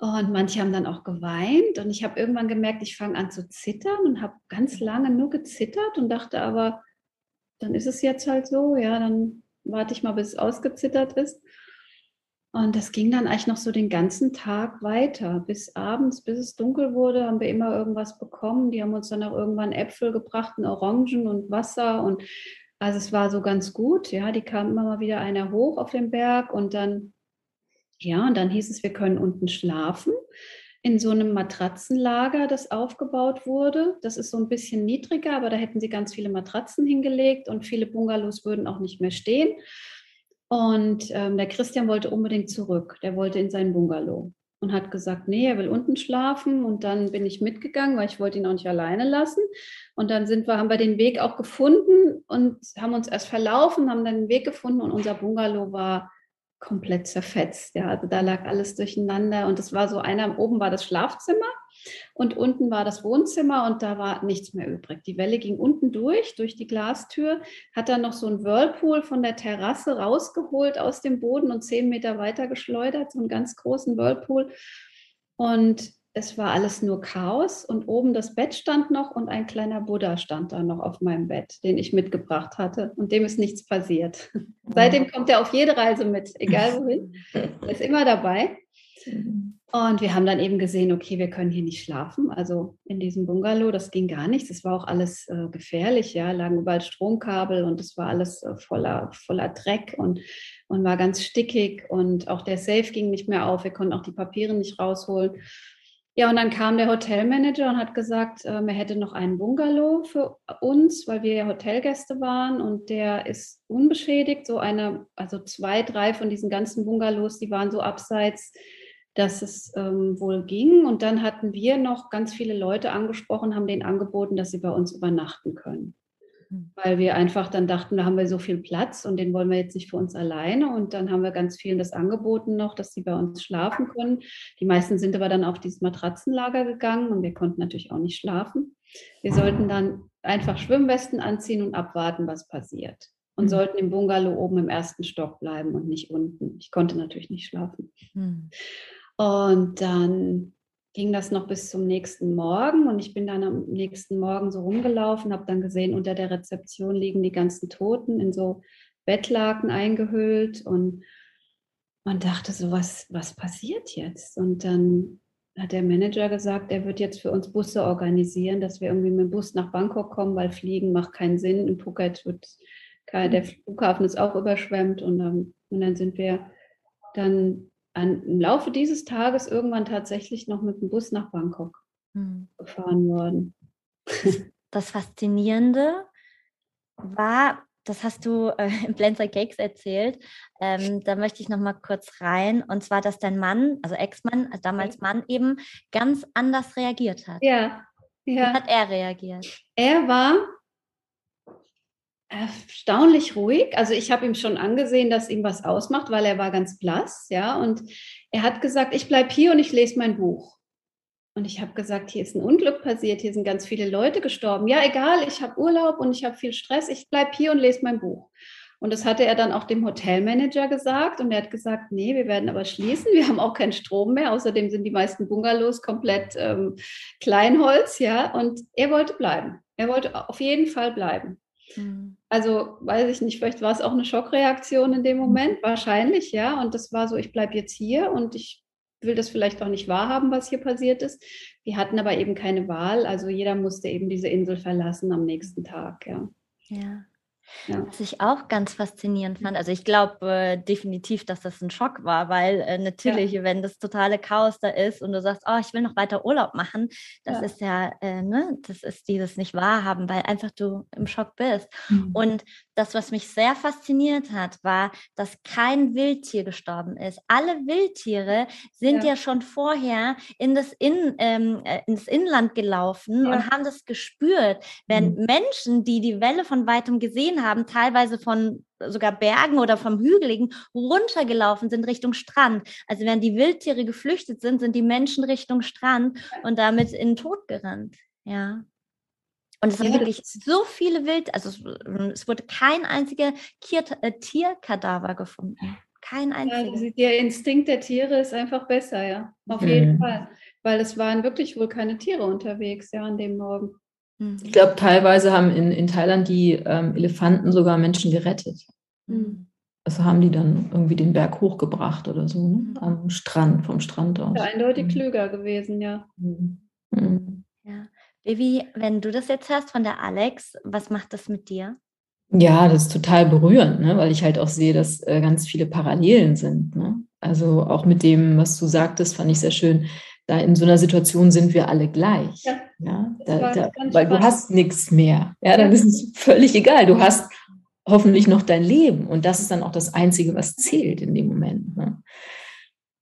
Und manche haben dann auch geweint. Und ich habe irgendwann gemerkt, ich fange an zu zittern und habe ganz lange nur gezittert und dachte aber, dann ist es jetzt halt so. Ja, dann warte ich mal, bis es ausgezittert ist. Und das ging dann eigentlich noch so den ganzen Tag weiter. Bis abends, bis es dunkel wurde, haben wir immer irgendwas bekommen. Die haben uns dann auch irgendwann Äpfel gebracht, und Orangen und Wasser. Und also es war so ganz gut. Ja, die kamen immer mal wieder einer hoch auf den Berg und dann ja, und dann hieß es, wir können unten schlafen in so einem Matratzenlager, das aufgebaut wurde. Das ist so ein bisschen niedriger, aber da hätten sie ganz viele Matratzen hingelegt und viele Bungalows würden auch nicht mehr stehen. Und ähm, der Christian wollte unbedingt zurück. Der wollte in sein Bungalow und hat gesagt, nee, er will unten schlafen. Und dann bin ich mitgegangen, weil ich wollte ihn auch nicht alleine lassen. Und dann sind wir, haben wir den Weg auch gefunden und haben uns erst verlaufen, haben dann den Weg gefunden und unser Bungalow war komplett zerfetzt. Ja, also da lag alles durcheinander und es war so einer, oben war das Schlafzimmer und unten war das Wohnzimmer und da war nichts mehr übrig. Die Welle ging unten durch, durch die Glastür, hat dann noch so ein Whirlpool von der Terrasse rausgeholt aus dem Boden und zehn Meter weiter geschleudert, so einen ganz großen Whirlpool. Und es war alles nur Chaos und oben das Bett stand noch und ein kleiner Buddha stand da noch auf meinem Bett, den ich mitgebracht hatte und dem ist nichts passiert. Seitdem kommt er auf jede Reise mit, egal wohin. Er ist immer dabei. Und wir haben dann eben gesehen, okay, wir können hier nicht schlafen. Also in diesem Bungalow, das ging gar nicht. Das war auch alles äh, gefährlich, ja, lagen überall Stromkabel und es war alles äh, voller, voller Dreck und, und war ganz stickig und auch der Safe ging nicht mehr auf. Wir konnten auch die Papiere nicht rausholen. Ja, und dann kam der Hotelmanager und hat gesagt, ähm, er hätte noch einen Bungalow für uns, weil wir ja Hotelgäste waren und der ist unbeschädigt. So eine, also zwei, drei von diesen ganzen Bungalows, die waren so abseits, dass es ähm, wohl ging. Und dann hatten wir noch ganz viele Leute angesprochen, haben denen angeboten, dass sie bei uns übernachten können. Hm. weil wir einfach dann dachten, da haben wir so viel Platz und den wollen wir jetzt nicht für uns alleine. Und dann haben wir ganz vielen das angeboten noch, dass sie bei uns schlafen können. Die meisten sind aber dann auf dieses Matratzenlager gegangen und wir konnten natürlich auch nicht schlafen. Wir sollten dann einfach Schwimmwesten anziehen und abwarten, was passiert. Und mhm. sollten im Bungalow oben im ersten Stock bleiben und nicht unten. Ich konnte natürlich nicht schlafen. Mhm. Und dann ging das noch bis zum nächsten Morgen und ich bin dann am nächsten Morgen so rumgelaufen, habe dann gesehen, unter der Rezeption liegen die ganzen Toten in so Bettlaken eingehüllt und man dachte so, was, was passiert jetzt? Und dann hat der Manager gesagt, er wird jetzt für uns Busse organisieren, dass wir irgendwie mit dem Bus nach Bangkok kommen, weil Fliegen macht keinen Sinn. In Phuket wird der Flughafen ist auch überschwemmt und dann, und dann sind wir dann an, im Laufe dieses Tages irgendwann tatsächlich noch mit dem Bus nach Bangkok hm. gefahren worden. Das Faszinierende war, das hast du äh, im Blends Cakes erzählt, ähm, da möchte ich noch mal kurz rein, und zwar, dass dein Mann, also Ex-Mann, also damals Mann eben, ganz anders reagiert hat. Ja. ja. Wie hat er reagiert? Er war erstaunlich ruhig. Also ich habe ihm schon angesehen, dass ihm was ausmacht, weil er war ganz blass, ja. Und er hat gesagt, ich bleibe hier und ich lese mein Buch. Und ich habe gesagt, hier ist ein Unglück passiert, hier sind ganz viele Leute gestorben. Ja, egal, ich habe Urlaub und ich habe viel Stress, ich bleibe hier und lese mein Buch. Und das hatte er dann auch dem Hotelmanager gesagt und er hat gesagt, nee, wir werden aber schließen, wir haben auch keinen Strom mehr. Außerdem sind die meisten Bungalows komplett ähm, Kleinholz, ja. Und er wollte bleiben. Er wollte auf jeden Fall bleiben. Mhm. Also weiß ich nicht, vielleicht war es auch eine Schockreaktion in dem mhm. Moment, wahrscheinlich, ja. Und das war so, ich bleibe jetzt hier und ich will das vielleicht auch nicht wahrhaben, was hier passiert ist. Wir hatten aber eben keine Wahl, also jeder musste eben diese Insel verlassen am nächsten Tag, ja. Ja. Ja. Was ich auch ganz faszinierend fand, also ich glaube äh, definitiv, dass das ein Schock war, weil äh, natürlich, ja. wenn das totale Chaos da ist und du sagst, oh, ich will noch weiter Urlaub machen, das ja. ist ja, äh, ne, das ist dieses nicht wahrhaben, weil einfach du im Schock bist. Mhm. Und das, was mich sehr fasziniert hat, war, dass kein Wildtier gestorben ist. Alle Wildtiere sind ja, schon vorher in das, in, ähm, äh, ins Inland gelaufen und haben das gespürt, wenn mhm. Menschen, die die Welle von weitem gesehen gesehen haben, teilweise von sogar Bergen oder vom Hügeligen runtergelaufen sind Richtung Strand. Also während die Wildtiere geflüchtet sind, sind die Menschen Richtung Strand und damit in den Tod gerannt. Ja. Und es ja, sind wirklich so viele Wild, also es, es wurde kein einziger Kier, äh, Tierkadaver gefunden. Kein einziger. Ja, der Instinkt der Tiere ist einfach besser, ja. Auf mhm. jeden Fall. Weil es waren wirklich wohl keine Tiere unterwegs, ja, an dem Morgen. Mhm. Ich glaube, teilweise haben in, in Thailand die ähm, Elefanten sogar Menschen gerettet. Mhm. Also haben die dann irgendwie den Berg hochgebracht oder so, ne? Mhm. am Strand, vom Strand aus. Ja, eindeutig mhm. klüger gewesen, ja. Mhm. mhm. Ja. Vivi, wenn du das jetzt hörst von der Alex, was macht das mit dir? Ja, das ist total berührend, ne? weil ich halt auch sehe, dass äh, ganz viele Parallelen sind. Ne? Also auch mit dem, was du sagtest, fand ich sehr schön, da in so einer Situation sind wir alle gleich. Ja, ja da, da, weil du hast nichts mehr. Ja, dann ist es völlig egal. Du hast hoffentlich noch dein Leben und das ist dann auch das Einzige, was zählt in dem Moment. Ne?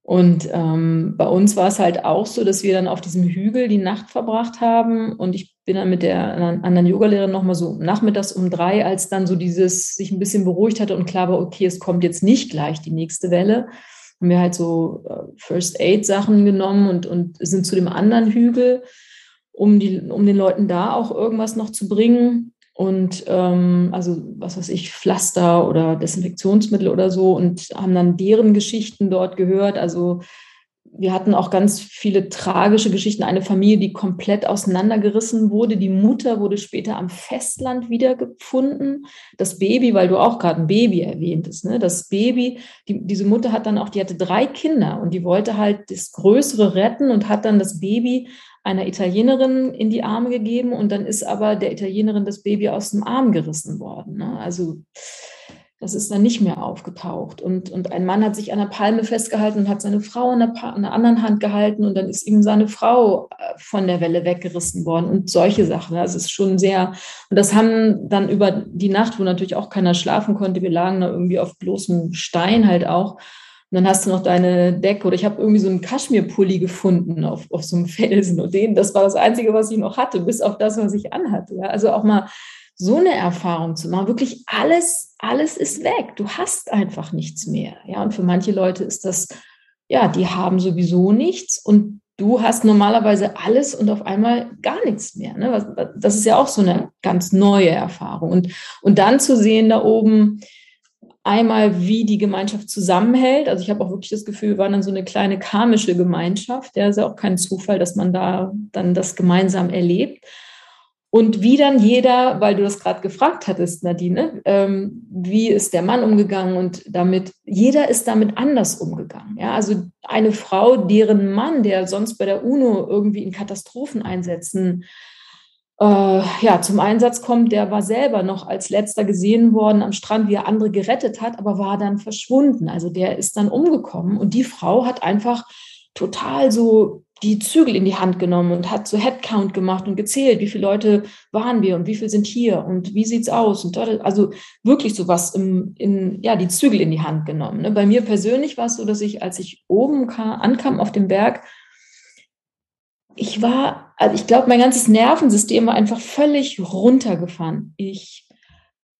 Und ähm, bei uns war es halt auch so, dass wir dann auf diesem Hügel die Nacht verbracht haben und ich bin dann mit der anderen Yogalehrerin nochmal so nachmittags um drei, als dann so dieses sich ein bisschen beruhigt hatte und klar war, okay, es kommt jetzt nicht gleich die nächste Welle, haben wir halt so äh, First Aid Sachen genommen und, und sind zu dem anderen Hügel, um, die, um den Leuten da auch irgendwas noch zu bringen. Und ähm, also, was weiß ich, Pflaster oder Desinfektionsmittel oder so und haben dann deren Geschichten dort gehört. Also wir hatten auch ganz viele tragische Geschichten. Eine Familie, die komplett auseinandergerissen wurde. Die Mutter wurde später am Festland wiedergefunden. Das Baby, weil du auch gerade ein Baby erwähntest, ne? das Baby, die, diese Mutter hat dann auch, die hatte drei Kinder und die wollte halt das Größere retten und hat dann das Baby einer Italienerin in die Arme gegeben und dann ist aber der Italienerin das Baby aus dem Arm gerissen worden. Ne? Also das ist dann nicht mehr aufgetaucht. Und, und ein Mann hat sich an der Palme festgehalten und hat seine Frau in der, in der anderen Hand gehalten und dann ist ihm seine Frau äh, von der Welle weggerissen worden und solche Sachen. Also es ist schon sehr, und das haben dann über die Nacht, wo natürlich auch keiner schlafen konnte, wir lagen da irgendwie auf bloßem Stein halt auch. Und dann hast du noch deine Decke oder ich habe irgendwie so einen Kaschmirpulli gefunden auf, auf so einem Felsen und den, das war das Einzige, was ich noch hatte, bis auf das, was ich anhatte. Ja? Also auch mal so eine Erfahrung zu machen, wirklich alles, alles ist weg. Du hast einfach nichts mehr. Ja, und für manche Leute ist das, ja, die haben sowieso nichts und du hast normalerweise alles und auf einmal gar nichts mehr. Ne? Das ist ja auch so eine ganz neue Erfahrung. Und, und dann zu sehen da oben, einmal, wie die Gemeinschaft zusammenhält. Also ich habe auch wirklich das Gefühl, wir waren dann so eine kleine karmische Gemeinschaft. Ja, ist ja auch kein Zufall, dass man da dann das gemeinsam erlebt. Und wie dann jeder, weil du das gerade gefragt hattest, Nadine, ähm, wie ist der Mann umgegangen und damit, jeder ist damit anders umgegangen. Ja, also eine Frau, deren Mann, der sonst bei der UNO irgendwie in Katastropheneinsätzen äh, ja, zum Einsatz kommt, der war selber noch als letzter gesehen worden am Strand, wie er andere gerettet hat, aber war dann verschwunden. Also der ist dann umgekommen und die Frau hat einfach total so die Zügel in die Hand genommen und hat so Headcount gemacht und gezählt, wie viele Leute waren wir und wie viele sind hier und wie sieht's aus und also wirklich so was im, in, ja, die Zügel in die Hand genommen. Ne? Bei mir persönlich war es so, dass ich, als ich oben kam, ankam auf dem Berg, ich war, also ich glaube, mein ganzes Nervensystem war einfach völlig runtergefahren. Ich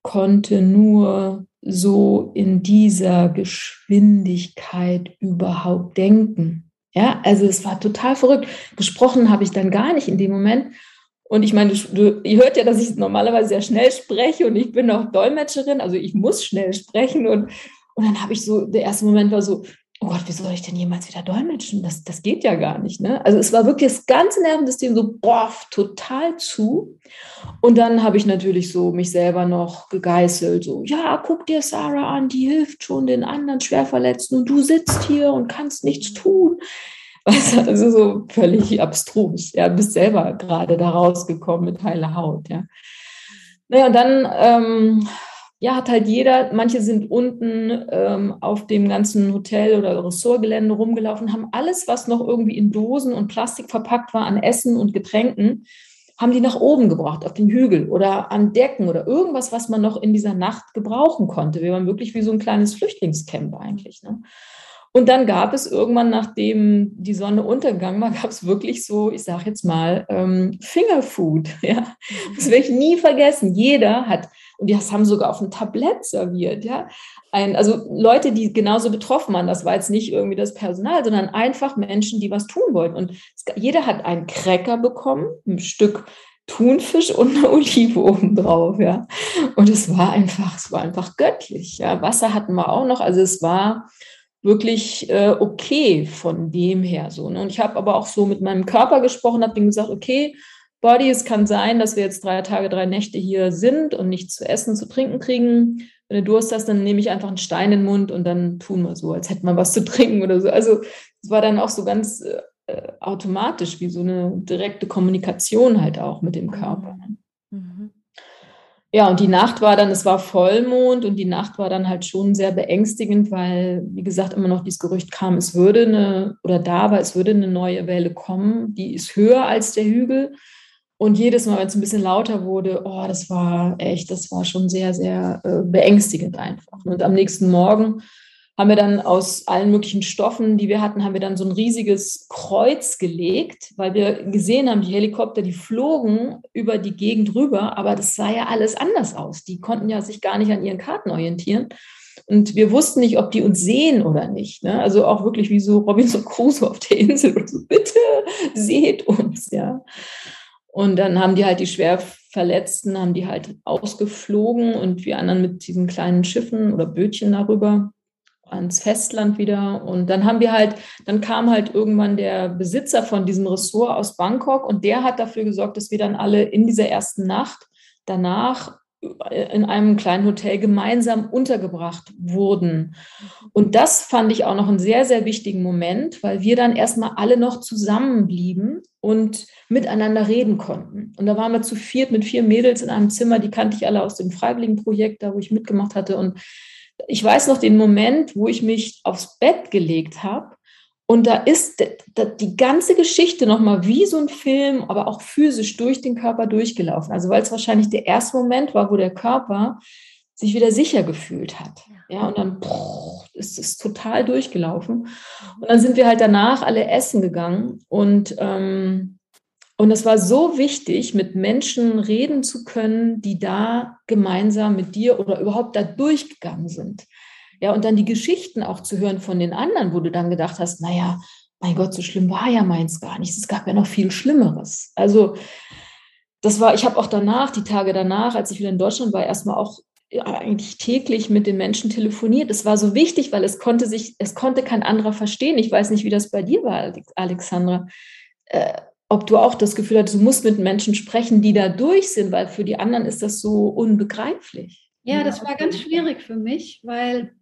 konnte nur so in dieser Geschwindigkeit überhaupt denken. Ja, also es war total verrückt. Gesprochen habe ich dann gar nicht in dem Moment. Und ich meine, du, ihr hört ja, dass ich normalerweise sehr schnell spreche und ich bin auch Dolmetscherin, also ich muss schnell sprechen. Und, und dann habe ich so, der erste Moment war so, oh Gott, wie soll ich denn jemals wieder dolmetschen? Das, das geht ja gar nicht. Ne? Also es war wirklich das ganze Nervensystem so boah, total zu. Und dann habe ich natürlich so mich selber noch gegeißelt, so, ja, guck dir Sarah an, die hilft schon den anderen Schwerverletzten und du sitzt hier und kannst nichts tun. Also so völlig abstrus. Ja, bist selber gerade da rausgekommen mit heiler Haut. Ja. Naja, dann ähm, ja, hat halt jeder, manche sind unten ähm, auf dem ganzen Hotel- oder Ressortgelände rumgelaufen, haben alles, was noch irgendwie in Dosen und Plastik verpackt war, an Essen und Getränken, haben die nach oben gebracht, auf den Hügel oder an Decken oder irgendwas, was man noch in dieser Nacht gebrauchen konnte. Wir waren wirklich wie so ein kleines Flüchtlingscamp eigentlich. Ne? Und dann gab es irgendwann, nachdem die Sonne untergegangen war, gab es wirklich so, ich sage jetzt mal, ähm, Fingerfood. Ja? Das werde ich nie vergessen. Jeder hat, und die haben sogar auf ein Tablett serviert. Ja? Ein, also Leute, die genauso betroffen waren, das war jetzt nicht irgendwie das Personal, sondern einfach Menschen, die was tun wollten. Und jeder hat einen Cracker bekommen, ein Stück Thunfisch und eine Olive obendrauf, ja. Und es war einfach, es war einfach göttlich, ja. Wasser hatten wir auch noch, also es war wirklich äh, okay von dem her so. Ne? Und ich habe aber auch so mit meinem Körper gesprochen, habe ihm gesagt, okay, Body, es kann sein, dass wir jetzt drei Tage, drei Nächte hier sind und nichts zu essen, zu trinken kriegen. Wenn du Durst hast, dann nehme ich einfach einen Stein in den Mund und dann tun wir so, als hätten wir was zu trinken oder so. Also es war dann auch so ganz äh, automatisch, wie so eine direkte Kommunikation halt auch mit dem Körper. Mhm. Ja, und die Nacht war dann, es war Vollmond und die Nacht war dann halt schon sehr beängstigend, weil, wie gesagt, immer noch dieses Gerücht kam, es würde eine, oder da war, es würde eine neue Welle kommen, die ist höher als der Hügel. Und jedes Mal, wenn es ein bisschen lauter wurde, oh, das war echt, das war schon sehr, sehr äh, beängstigend einfach. Und am nächsten Morgen haben wir dann aus allen möglichen Stoffen, die wir hatten, haben wir dann so ein riesiges Kreuz gelegt, weil wir gesehen haben, die Helikopter, die flogen über die Gegend rüber, aber das sah ja alles anders aus. Die konnten ja sich gar nicht an ihren Karten orientieren. Und wir wussten nicht, ob die uns sehen oder nicht. Ne? Also auch wirklich wie so Robinson Crusoe auf der Insel so, bitte seht uns, ja. Und dann haben die halt die schwer Verletzten, haben die halt ausgeflogen und wir anderen mit diesen kleinen Schiffen oder Bötchen darüber ans Festland wieder. Und dann haben wir halt, dann kam halt irgendwann der Besitzer von diesem Ressort aus Bangkok und der hat dafür gesorgt, dass wir dann alle in dieser ersten Nacht danach in einem kleinen Hotel gemeinsam untergebracht wurden. Und das fand ich auch noch einen sehr, sehr wichtigen Moment, weil wir dann erstmal alle noch zusammenblieben und miteinander reden konnten. Und da waren wir zu viert mit vier Mädels in einem Zimmer, die kannte ich alle aus dem Freiwilligenprojekt, da wo ich mitgemacht hatte. Und ich weiß noch den Moment, wo ich mich aufs Bett gelegt habe und da ist die ganze Geschichte nochmal wie so ein Film, aber auch physisch durch den Körper durchgelaufen. Also weil es wahrscheinlich der erste Moment war, wo der Körper sich wieder sicher gefühlt hat. Ja, und dann boah, ist es total durchgelaufen. Und dann sind wir halt danach alle essen gegangen und ähm, und es war so wichtig, mit Menschen reden zu können, die da gemeinsam mit dir oder überhaupt da durchgegangen sind. Ja, und dann die Geschichten auch zu hören von den anderen, wo du dann gedacht hast, naja, mein Gott, so schlimm war ja meins gar nicht. Es gab ja noch viel Schlimmeres. Also, das war, ich habe auch danach, die Tage danach, als ich wieder in Deutschland war, erstmal auch ja, eigentlich täglich mit den Menschen telefoniert. Es war so wichtig, weil es konnte sich, es konnte kein anderer verstehen. Ich weiß nicht, wie das bei dir war, Alexandra. Äh, ob du auch das Gefühl hattest, du musst mit Menschen sprechen, die da durch sind, weil für die anderen ist das so unbegreiflich. Ja, das war ganz schwierig für mich, weil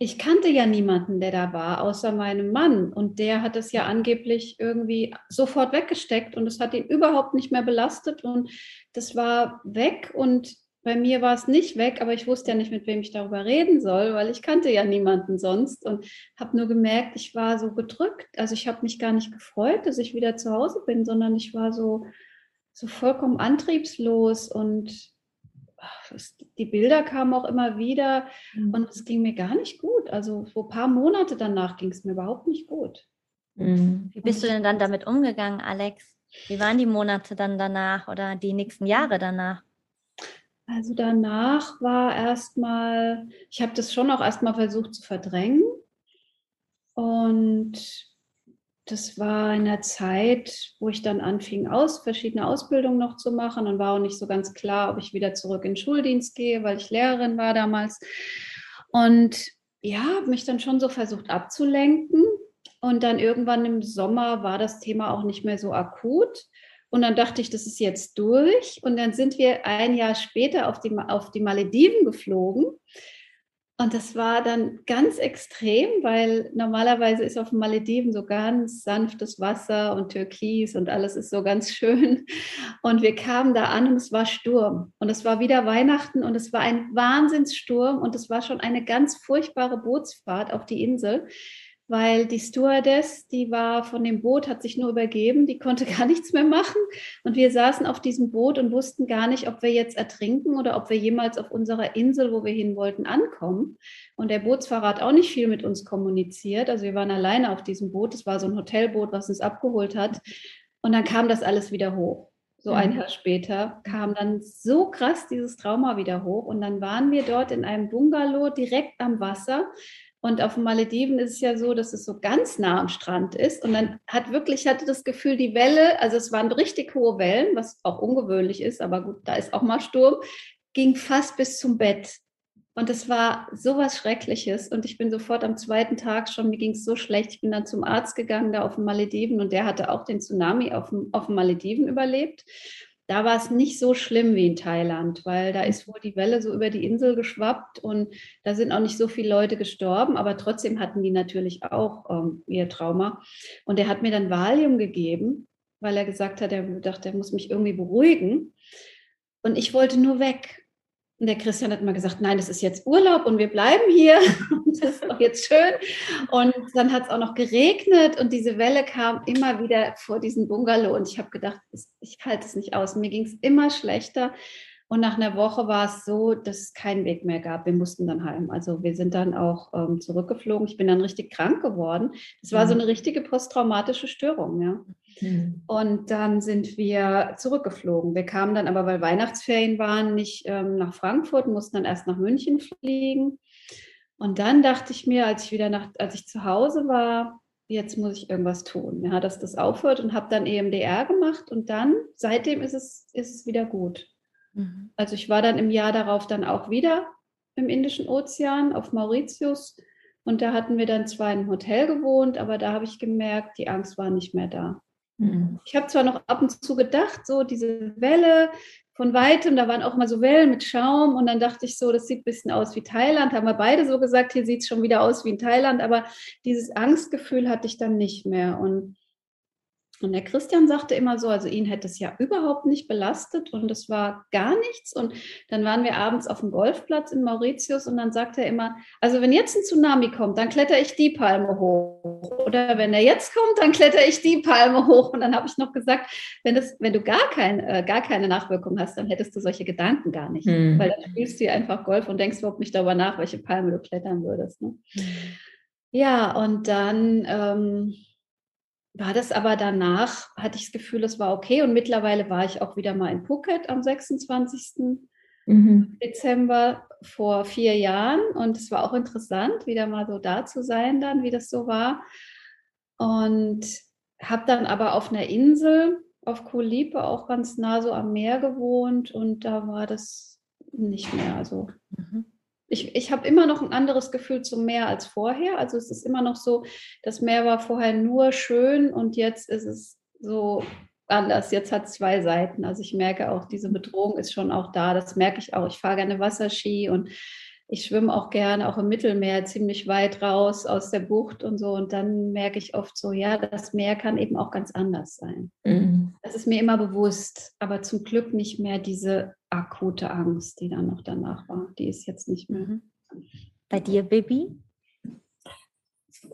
ich kannte ja niemanden, der da war, außer meinem Mann. Und der hat es ja angeblich irgendwie sofort weggesteckt und es hat ihn überhaupt nicht mehr belastet und das war weg und bei mir war es nicht weg, aber ich wusste ja nicht, mit wem ich darüber reden soll, weil ich kannte ja niemanden sonst und habe nur gemerkt, ich war so gedrückt. Also ich habe mich gar nicht gefreut, dass ich wieder zu Hause bin, sondern ich war so, so vollkommen antriebslos und die Bilder kamen auch immer wieder mhm. und es ging mir gar nicht gut. Also so ein paar Monate danach ging es mir überhaupt nicht gut. Mhm. Wie bist du denn dann damit umgegangen, Alex? Wie waren die Monate dann danach oder die nächsten Jahre danach? Also danach war erstmal, ich habe das schon auch erstmal versucht zu verdrängen. Und das war in der Zeit, wo ich dann anfing, aus, verschiedene Ausbildungen noch zu machen und war auch nicht so ganz klar, ob ich wieder zurück in den Schuldienst gehe, weil ich Lehrerin war damals. Und ja, habe mich dann schon so versucht abzulenken. Und dann irgendwann im Sommer war das Thema auch nicht mehr so akut. Und dann dachte ich, das ist jetzt durch. Und dann sind wir ein Jahr später auf die, auf die Malediven geflogen. Und das war dann ganz extrem, weil normalerweise ist auf den Malediven so ganz sanftes Wasser und Türkis und alles ist so ganz schön. Und wir kamen da an und es war Sturm. Und es war wieder Weihnachten und es war ein Wahnsinnssturm und es war schon eine ganz furchtbare Bootsfahrt auf die Insel weil die Stewardess, die war von dem Boot, hat sich nur übergeben, die konnte gar nichts mehr machen. Und wir saßen auf diesem Boot und wussten gar nicht, ob wir jetzt ertrinken oder ob wir jemals auf unserer Insel, wo wir hin wollten, ankommen. Und der Bootsfahrer hat auch nicht viel mit uns kommuniziert. Also wir waren alleine auf diesem Boot. Es war so ein Hotelboot, was uns abgeholt hat. Und dann kam das alles wieder hoch. So ein mhm. Jahr später kam dann so krass dieses Trauma wieder hoch. Und dann waren wir dort in einem Bungalow direkt am Wasser und auf den Malediven ist es ja so, dass es so ganz nah am Strand ist. Und dann hat wirklich, hatte das Gefühl, die Welle, also es waren richtig hohe Wellen, was auch ungewöhnlich ist, aber gut, da ist auch mal Sturm, ging fast bis zum Bett. Und es war sowas Schreckliches. Und ich bin sofort am zweiten Tag schon, mir ging es so schlecht. Ich bin dann zum Arzt gegangen, da auf den Malediven, und der hatte auch den Tsunami auf dem, auf den Malediven überlebt da war es nicht so schlimm wie in Thailand, weil da ist wohl die Welle so über die Insel geschwappt und da sind auch nicht so viele Leute gestorben, aber trotzdem hatten die natürlich auch ähm, ihr Trauma. Und er hat mir dann Valium gegeben, weil er gesagt hat, er dachte, er muss mich irgendwie beruhigen. Und ich wollte nur weg. Und der Christian hat mal gesagt, nein, das ist jetzt Urlaub und wir bleiben hier. Und das ist doch jetzt schön. Und dann hat es auch noch geregnet und diese Welle kam immer wieder vor diesen Bungalow. Und ich habe gedacht, ich halte es nicht aus. Mir ging es immer schlechter. Und nach einer Woche war es so, dass es keinen Weg mehr gab. Wir mussten dann heim. Also wir sind dann auch ähm, zurückgeflogen. Ich bin dann richtig krank geworden. Es war so eine richtige posttraumatische Störung, ja. Mhm. Und dann sind wir zurückgeflogen. Wir kamen dann aber, weil Weihnachtsferien waren, nicht ähm, nach Frankfurt, mussten dann erst nach München fliegen. Und dann dachte ich mir, als ich wieder nach, als ich zu Hause war, jetzt muss ich irgendwas tun, ja, dass das aufhört und habe dann EMDR gemacht und dann, seitdem ist es, ist es wieder gut. Mhm. Also ich war dann im Jahr darauf dann auch wieder im Indischen Ozean auf Mauritius und da hatten wir dann zwar in einem Hotel gewohnt, aber da habe ich gemerkt, die Angst war nicht mehr da. Mhm. Ich habe zwar noch ab und zu gedacht, so diese Welle von weitem, da waren auch mal so Wellen mit Schaum und dann dachte ich so, das sieht ein bisschen aus wie Thailand, haben wir beide so gesagt, hier sieht es schon wieder aus wie in Thailand, aber dieses Angstgefühl hatte ich dann nicht mehr und und der Christian sagte immer so, also ihn hätte es ja überhaupt nicht belastet und es war gar nichts. Und dann waren wir abends auf dem Golfplatz in Mauritius und dann sagte er immer, also wenn jetzt ein Tsunami kommt, dann kletter ich die Palme hoch. Oder wenn er jetzt kommt, dann kletter ich die Palme hoch. Und dann habe ich noch gesagt, wenn, das, wenn du gar, kein, äh, gar keine Nachwirkung hast, dann hättest du solche Gedanken gar nicht. Hm. Weil dann spielst du einfach Golf und denkst überhaupt nicht darüber nach, welche Palme du klettern würdest. Ne? Hm. Ja, und dann... Ähm, war das aber danach, hatte ich das Gefühl, es war okay. Und mittlerweile war ich auch wieder mal in Phuket am 26. Mhm. Dezember vor vier Jahren. Und es war auch interessant, wieder mal so da zu sein, dann, wie das so war. Und habe dann aber auf einer Insel auf Koh Lipe auch ganz nah so am Meer gewohnt und da war das nicht mehr. Also mhm ich, ich habe immer noch ein anderes Gefühl zum Meer als vorher. Also es ist immer noch so, das Meer war vorher nur schön und jetzt ist es so anders. Jetzt hat es zwei Seiten. Also ich merke auch, diese Bedrohung ist schon auch da. Das merke ich auch. Ich fahre gerne Wasserski und ich schwimme auch gerne auch im Mittelmeer ziemlich weit raus aus der Bucht und so. Und dann merke ich oft so, ja, das Meer kann eben auch ganz anders sein. Mhm. Das ist mir immer bewusst, aber zum Glück nicht mehr diese akute Angst, die dann noch danach war. Die ist jetzt nicht mehr. Mhm. Bei dir, Baby?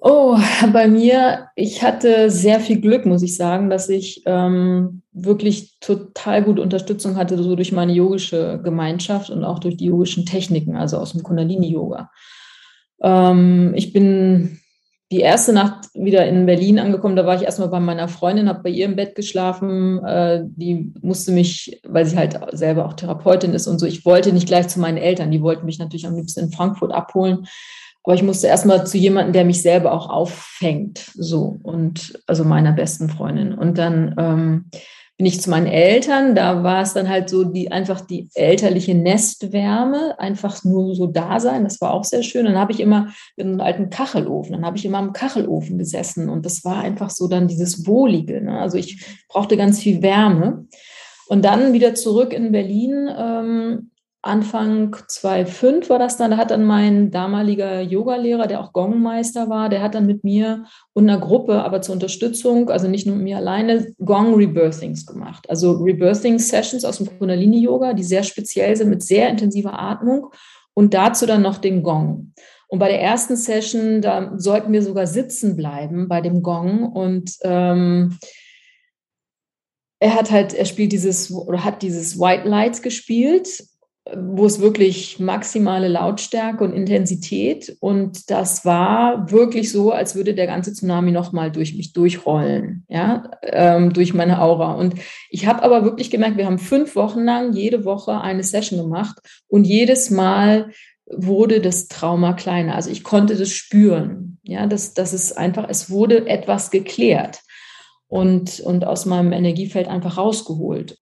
Oh, bei mir, ich hatte sehr viel Glück, muss ich sagen, dass ich ähm, wirklich total gute Unterstützung hatte, so durch meine yogische Gemeinschaft und auch durch die yogischen Techniken, also aus dem Kundalini-Yoga. Ähm, ich bin die erste Nacht wieder in Berlin angekommen, da war ich erstmal bei meiner Freundin, habe bei ihr im Bett geschlafen. Äh, die musste mich, weil sie halt selber auch Therapeutin ist und so, ich wollte nicht gleich zu meinen Eltern, die wollten mich natürlich am liebsten in Frankfurt abholen. Aber ich musste erstmal zu jemandem, der mich selber auch auffängt, so und also meiner besten Freundin. Und dann ähm, bin ich zu meinen Eltern, da war es dann halt so die einfach die elterliche Nestwärme, einfach nur so da sein, das war auch sehr schön. Dann habe ich immer in einem alten Kachelofen, dann habe ich immer am Kachelofen gesessen und das war einfach so dann dieses Wohlige. Ne? Also ich brauchte ganz viel Wärme. Und dann wieder zurück in Berlin ähm, Anfang 2005 war das dann, da hat dann mein damaliger Yogalehrer, der auch Gongmeister war, der hat dann mit mir und einer Gruppe, aber zur Unterstützung, also nicht nur mit mir alleine, Gong Rebirthings gemacht. Also Rebirthing Sessions aus dem Kundalini Yoga, die sehr speziell sind mit sehr intensiver Atmung und dazu dann noch den Gong. Und bei der ersten Session, da sollten wir sogar sitzen bleiben bei dem Gong und ähm, er hat halt, er spielt dieses oder hat dieses White Lights gespielt wo es wirklich maximale Lautstärke und Intensität und das war wirklich so, als würde der ganze Tsunami nochmal durch mich durchrollen, ja, ähm, durch meine Aura. Und ich habe aber wirklich gemerkt, wir haben fünf Wochen lang jede Woche eine Session gemacht und jedes Mal wurde das Trauma kleiner. Also ich konnte das spüren, ja, das, das ist einfach, es wurde etwas geklärt und, und aus meinem Energiefeld einfach rausgeholt.